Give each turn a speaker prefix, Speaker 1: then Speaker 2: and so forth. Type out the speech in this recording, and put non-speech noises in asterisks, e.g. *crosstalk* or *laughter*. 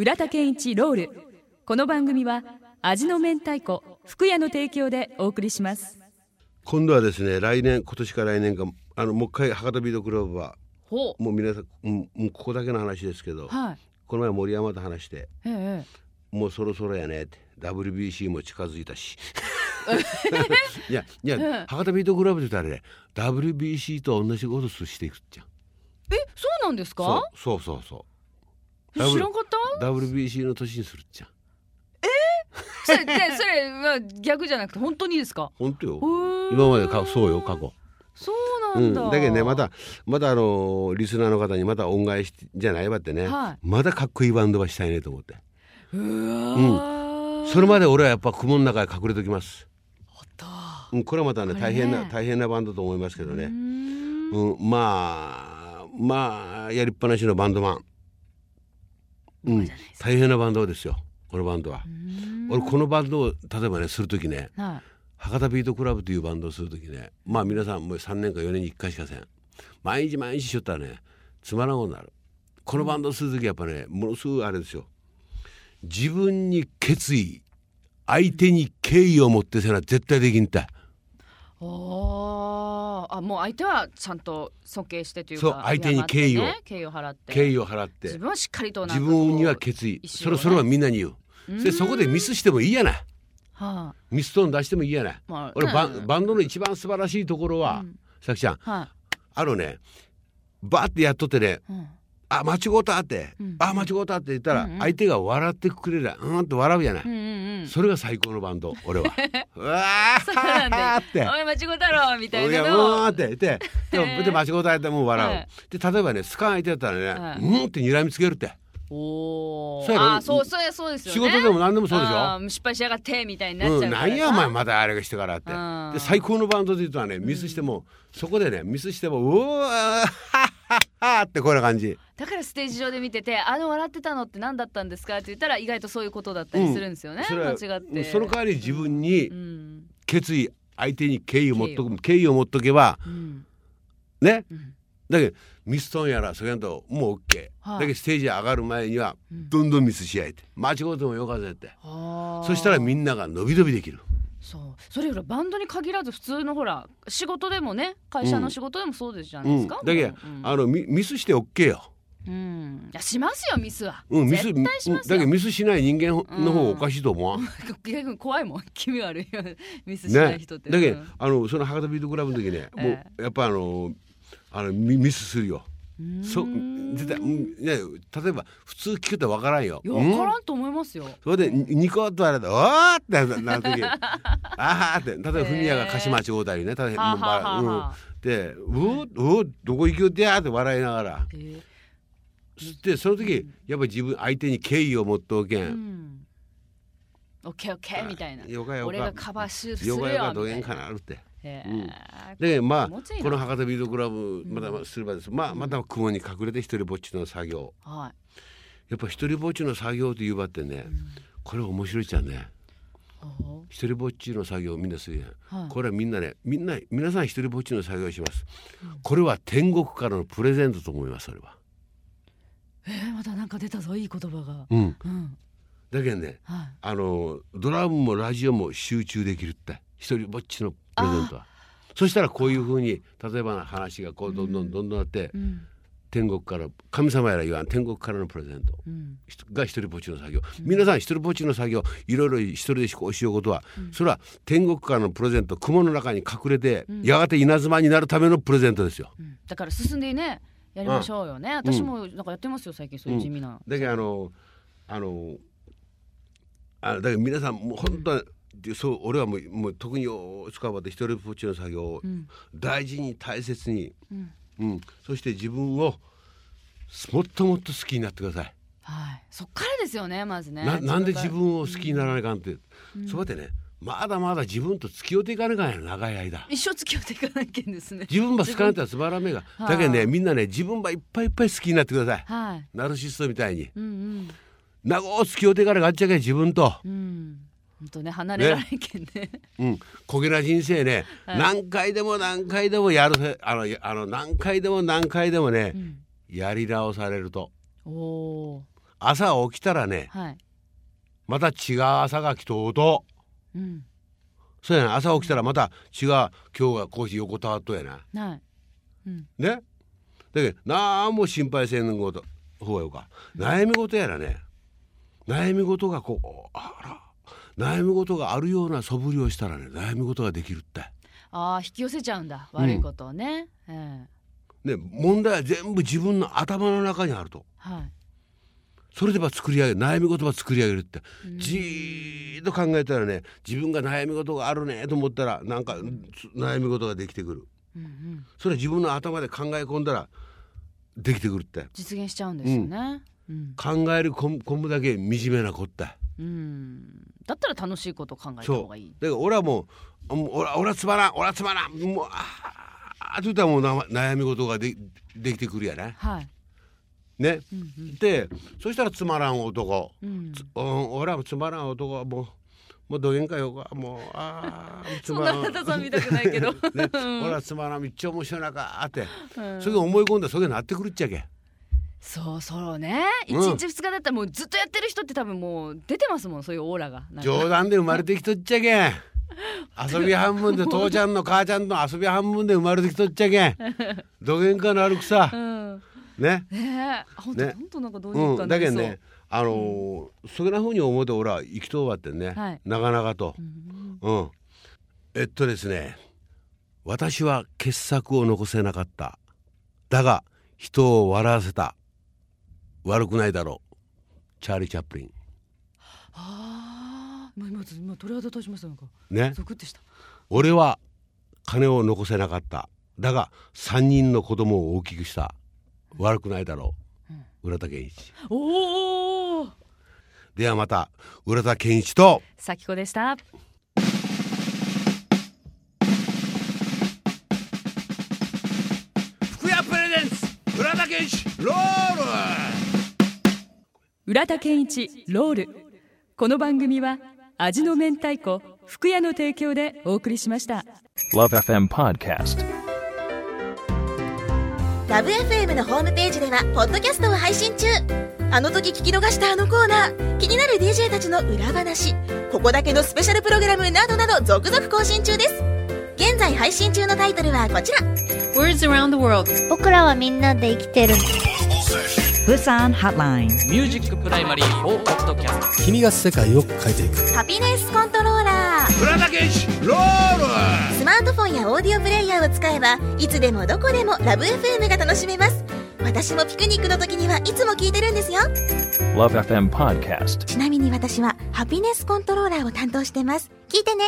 Speaker 1: 浦田健一ロール。この番組は味の明太子福屋の提供でお送りします。
Speaker 2: 今度はですね来年今年から来年かあのもう一回博多ビートクラブは
Speaker 1: ほ
Speaker 2: もう皆さん、うん、もうここだけの話ですけど、
Speaker 1: はい。
Speaker 2: この前森山と話して
Speaker 1: ええ
Speaker 2: もうそろそろやねって WBC も近づいたし。い *laughs* やいや、
Speaker 1: ええ
Speaker 2: 博多ビートクラブって言ったらね WBC と同じことしていくじゃん。
Speaker 1: えそうなんですか？
Speaker 2: そうそうそうそう。
Speaker 1: 知らんかった
Speaker 2: WBC の年にするじゃ。ん
Speaker 1: それでそれは逆じゃなくて本当にですか？
Speaker 2: 本当よ。今までかそうよ過去。
Speaker 1: そうなんだ、
Speaker 2: うん、だけどねまたまたあのーリスナーの方にまた恩返しじゃないわってね、
Speaker 1: はい。
Speaker 2: まだかっこいいバンドはしたいねと思って。
Speaker 1: うわー。
Speaker 2: それまで俺はやっぱ雲の中へ隠れときます、うん、これはまたね大変な大変なバンドと思いますけどね、
Speaker 1: ん。
Speaker 2: うん、まあまあやりっぱなしのバンドマン、うん、大変なバンドですよ。このバンドは。俺このバンドを例えばねする時ね
Speaker 1: はい。
Speaker 2: 博多ビートクラブというバンドをする時ねまあ皆さんもう3年か4年に1回しかせん。毎日毎日しよったらねつまらんことになる。このバンドをする時やっぱねものすごいあれですよ。自分に決意相手に敬意を持ってせな絶対できんたい
Speaker 1: あーあもう相手はちゃんと尊敬してというか
Speaker 2: そう相手に敬意を
Speaker 1: 敬ね敬意を。払って。
Speaker 2: 敬意を払って。
Speaker 1: 自分はしっかりと
Speaker 2: 自分には決意。
Speaker 1: ね。
Speaker 2: それそれはみんなに言う。でそこでミスしてもいいやな。い
Speaker 1: は
Speaker 2: ミストーン出してもいいやな。い
Speaker 1: まあ
Speaker 2: 俺バ
Speaker 1: うん
Speaker 2: ンバンドの一番素晴らしいところはさきちゃん。
Speaker 1: あは
Speaker 2: あ。のねバーってやっとってね
Speaker 1: い、うん。
Speaker 2: あ間違うたって、
Speaker 1: うん。
Speaker 2: あ間違うたって言ったら、
Speaker 1: うんうん。
Speaker 2: 相手が笑ってくれりゃうんと笑うじゃない、
Speaker 1: うんうんうん
Speaker 2: それが最高のバンド *laughs* 俺は。うわ
Speaker 1: そうなんだ
Speaker 2: ーって。
Speaker 1: おい間違うだろみたいなの
Speaker 2: うって言って。*laughs* でもで間違うたってもう笑う、
Speaker 1: はい
Speaker 2: で例えばねスカン相手だったらね、
Speaker 1: はい
Speaker 2: うんって睨みつけるって。
Speaker 1: お
Speaker 2: そう
Speaker 1: あーそうそうそうですよ
Speaker 2: 仕
Speaker 1: ね
Speaker 2: 事でも何でもそうでしょ？
Speaker 1: 失敗しやがってみたいになっちゃう
Speaker 2: うん、
Speaker 1: から
Speaker 2: なんやお前またあれがしてからって。
Speaker 1: うん。
Speaker 2: で最高のバンドで言うとはねミスしても、そこでねミスしてもうわーはっはってこんな感じ。
Speaker 1: だからステージ上で見ててあの笑ってたのって何だったんですか？って言ったら意外とそういうことだったりするんですよね、
Speaker 2: それは
Speaker 1: 間違って。
Speaker 2: その代わり自分に
Speaker 1: うん。
Speaker 2: 決意相手に敬意を持っとく敬意を持っとけば
Speaker 1: うん。
Speaker 2: ね。
Speaker 1: うん。
Speaker 2: だけどミストンやらそれやんともう OK、
Speaker 1: はい
Speaker 2: だけどステージ上がる前には
Speaker 1: うん。
Speaker 2: どんどんミスし合えて。間違うてもよかったって。
Speaker 1: あ。ー
Speaker 2: そしたらみんなが伸び伸びできる
Speaker 1: そう。それよりバンドに限らず普通のほら仕事でもね会社の仕事でもそうですじゃないですか、
Speaker 2: うん、だけど、
Speaker 1: もううん。
Speaker 2: あのミミスして OK よ、
Speaker 1: うん。いやしますよミスは、
Speaker 2: うん、ミスだけどミスしない人間の方がおかしいと思わん、
Speaker 1: 逆に怖いもん。気味悪いよ。ミスしない
Speaker 2: ね
Speaker 1: 人って、
Speaker 2: だけど、
Speaker 1: うん
Speaker 2: あのその博多ビートクラブの時ね、
Speaker 1: え
Speaker 2: もうやっぱあのあのミミスするよ。そ絶対、うん、ね例えば普通聞くとわからんよ。
Speaker 1: いや
Speaker 2: うん？
Speaker 1: 分からんと思いますよ、
Speaker 2: それでにニコッとあれで「おー!」ってなる時。*laughs* あーって例えばフミヤが歌詞間違うたりね例えば、
Speaker 1: はあはあはあはあ
Speaker 2: うん、で「うおうおどこ行きよってや!」って笑いながら。
Speaker 1: えー。
Speaker 2: でその時やっぱり自分相手に敬意を持っておけ、
Speaker 1: うん。んオッケーオッケーみたいな。
Speaker 2: よかよか。
Speaker 1: 俺がカバーするするよ
Speaker 2: よかよかどげん
Speaker 1: みたいな。
Speaker 2: かなるって。
Speaker 1: へ
Speaker 2: うん。
Speaker 1: ー
Speaker 2: でまあこの博多ビートクラブまだすればです、まあまた雲に隠れて一人ぼっちの作業。
Speaker 1: はい。
Speaker 2: やっぱ一人ぼっちの作業という場ってね、これ面白いじゃんね。
Speaker 1: ほ
Speaker 2: 一人ぼっちの作業みんなするやん、
Speaker 1: はい。
Speaker 2: これはみんなねみんな皆さん一人ぼっちの作業をします、これは天国からのプレゼントと思いますそれは。
Speaker 1: うえー、またなんか出たぞいい言葉が。
Speaker 2: うん。
Speaker 1: うん。
Speaker 2: だけどね
Speaker 1: はい。
Speaker 2: あのドラムもラジオも集中できるって一人ぼっちのプレゼントは。そしたらこういうふうに例えばの話がこうどんどんどんどんあって、
Speaker 1: うん。
Speaker 2: 天国から神様やら言わん天国からのプレゼント。
Speaker 1: うん。
Speaker 2: が一人ぼっちの作業、皆さん一人ぼっちの作業いろいろ一人でこうしようことは、それは天国からのプレゼント雲の中に隠れて、やがて稲妻になるためのプレゼントですよ。
Speaker 1: うん。だから進んでねやりましょうよね、私もなんかやってますよ最近そういう地味な、
Speaker 2: だけどあのあのあだけど皆さんもう本当は、そう俺はもうもう特に使うばって一人ぼっちの作業を
Speaker 1: ん。
Speaker 2: 大事に大切に、
Speaker 1: うん。
Speaker 2: うん、そして自分をもっともっと好きになってください。
Speaker 1: はい。そっからですよねまずね。
Speaker 2: ななんで自
Speaker 1: が。
Speaker 2: 分を好きにならないかんって、そばでねまだまだ自分と付き合っていかなきゃんや長い間。
Speaker 1: 一生付き合っていかないけんですね。
Speaker 2: 自分ば好かれたらつまらんめが。
Speaker 1: はあ
Speaker 2: だけどねみんなね自分ばいっぱいいっぱい好きになってください。
Speaker 1: はい。
Speaker 2: ナルシストみたいに。
Speaker 1: うんうん。
Speaker 2: 長う付き合っていかなきゃあっちゃけん自分と、
Speaker 1: うん本当ね離れられんけんね。
Speaker 2: うん、焦げな人生ね、
Speaker 1: はい。
Speaker 2: 何回でも何回でもやるせあのあの何回でも何回でもね、
Speaker 1: うん。
Speaker 2: やり直されると。
Speaker 1: おお
Speaker 2: 朝起きたらね
Speaker 1: はい。
Speaker 2: また違う朝が来とうと。
Speaker 1: うん。
Speaker 2: そうやな朝起きたらまた違う今日がこうして横たわっとやな。
Speaker 1: はい。うん。
Speaker 2: ね。だけどなんも心配せんこと。方がよか。悩み事やらね。悩み事がこうあら悩み事があるような素振りをしたらね悩み事ができるって。
Speaker 1: ああ引き寄せちゃうんだ。悪いことをね、ええ。
Speaker 2: ね問題は全部自分の頭の中にあると。
Speaker 1: はい。
Speaker 2: それでば作り上げる悩み事ば作り上げるって。
Speaker 1: うん。
Speaker 2: じーっと考えたらね自分が悩み事があるねと思ったらなんか悩み事ができてくる。
Speaker 1: うんうん。
Speaker 2: それは自分の頭で考え込んだらできてくるって。
Speaker 1: 実現しちゃうんですよね。うん、
Speaker 2: 考える込むだけ惨めなこって
Speaker 1: うんだったら楽しいことを考えた
Speaker 2: そう
Speaker 1: 方がいい。
Speaker 2: だから俺はもうもう俺は俺はつまらん俺はつまらん。もうああって言ったらもう悩み事がでできてくるやね
Speaker 1: はい、
Speaker 2: ね
Speaker 1: うんうん
Speaker 2: でそしたらつまらん男
Speaker 1: うん、
Speaker 2: つうん、俺はつまらん男はもうもうどげんかよかもうああつ
Speaker 1: そんなあなたさん見たくないけど、
Speaker 2: ね、俺はつまらんめっちゃ面白いなかって、
Speaker 1: うん
Speaker 2: それ思い込んだそれなってくるっちゃけ
Speaker 1: そうそうね。一
Speaker 2: うん。
Speaker 1: 日二日だったらもうずっとやってる人って多分もう出てますもんそういうオーラが。なんか。
Speaker 2: 冗談で生まれてきとっちゃけん。*laughs* 遊び半分で父ちゃんの母ちゃんの遊び半分で生まれてきとっちゃけん。どげんかなるくさ。*laughs*
Speaker 1: うん。
Speaker 2: ね。
Speaker 1: ね。え本当
Speaker 2: ね。
Speaker 1: 本当なんかどうに
Speaker 2: うん、
Speaker 1: かなりそう、
Speaker 2: だけどねあのーそげなふうに思って俺は生きとうわってね、
Speaker 1: はい。
Speaker 2: 長々と。
Speaker 1: う、ん。
Speaker 2: うん、えっとですね私は傑作を残せなかった。だが人を笑わせた悪くないだろう。チャーリー・チャップリン
Speaker 1: ああ今今今鳥肌立ちましたなんか。
Speaker 2: ね。
Speaker 1: ゾクってした。
Speaker 2: 俺は金を残せなかった。だが3人の子供を大きくした。悪くないだろう。浦田健一。
Speaker 1: おお
Speaker 2: ではまた浦田健一と。
Speaker 1: 咲子でした。
Speaker 2: 福屋プレゼンツ浦田健一ロー！ル
Speaker 1: 浦田健一ロール。この番組は味の明太子福屋の提供でお送りしました。
Speaker 3: Love FM Podcast.
Speaker 4: ラブ f m のホームページではポッドキャストを配信中。あの時聞き逃したあのコーナー。気になる DJ たちの裏話。ここだけのスペシャルプログラムなどなど続々更新中です。現在配信中のタイトルはこちら。
Speaker 5: Words around the world.
Speaker 6: 僕らはみんなで生きてる
Speaker 7: Busan Hotline.
Speaker 8: ミュージックプライマリーをポッドキャスト
Speaker 9: 君が世界を変えていく。
Speaker 4: ハピネスコントローラー
Speaker 2: 浦田健一ロール
Speaker 4: スマートフォンやオーディオプレイヤーを使えばいつでもどこでもラブ f m が楽しめます。私もピクニックの時にはいつも聞いてるんですよ。
Speaker 3: Love FM Podcast.
Speaker 4: ちなみに私はハピネスコントローラーを担当してます。聞いてね